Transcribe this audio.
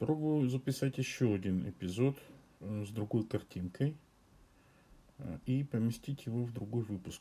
Пробую записать еще один эпизод э, с другой картинкой э, и поместить его в другой выпуск.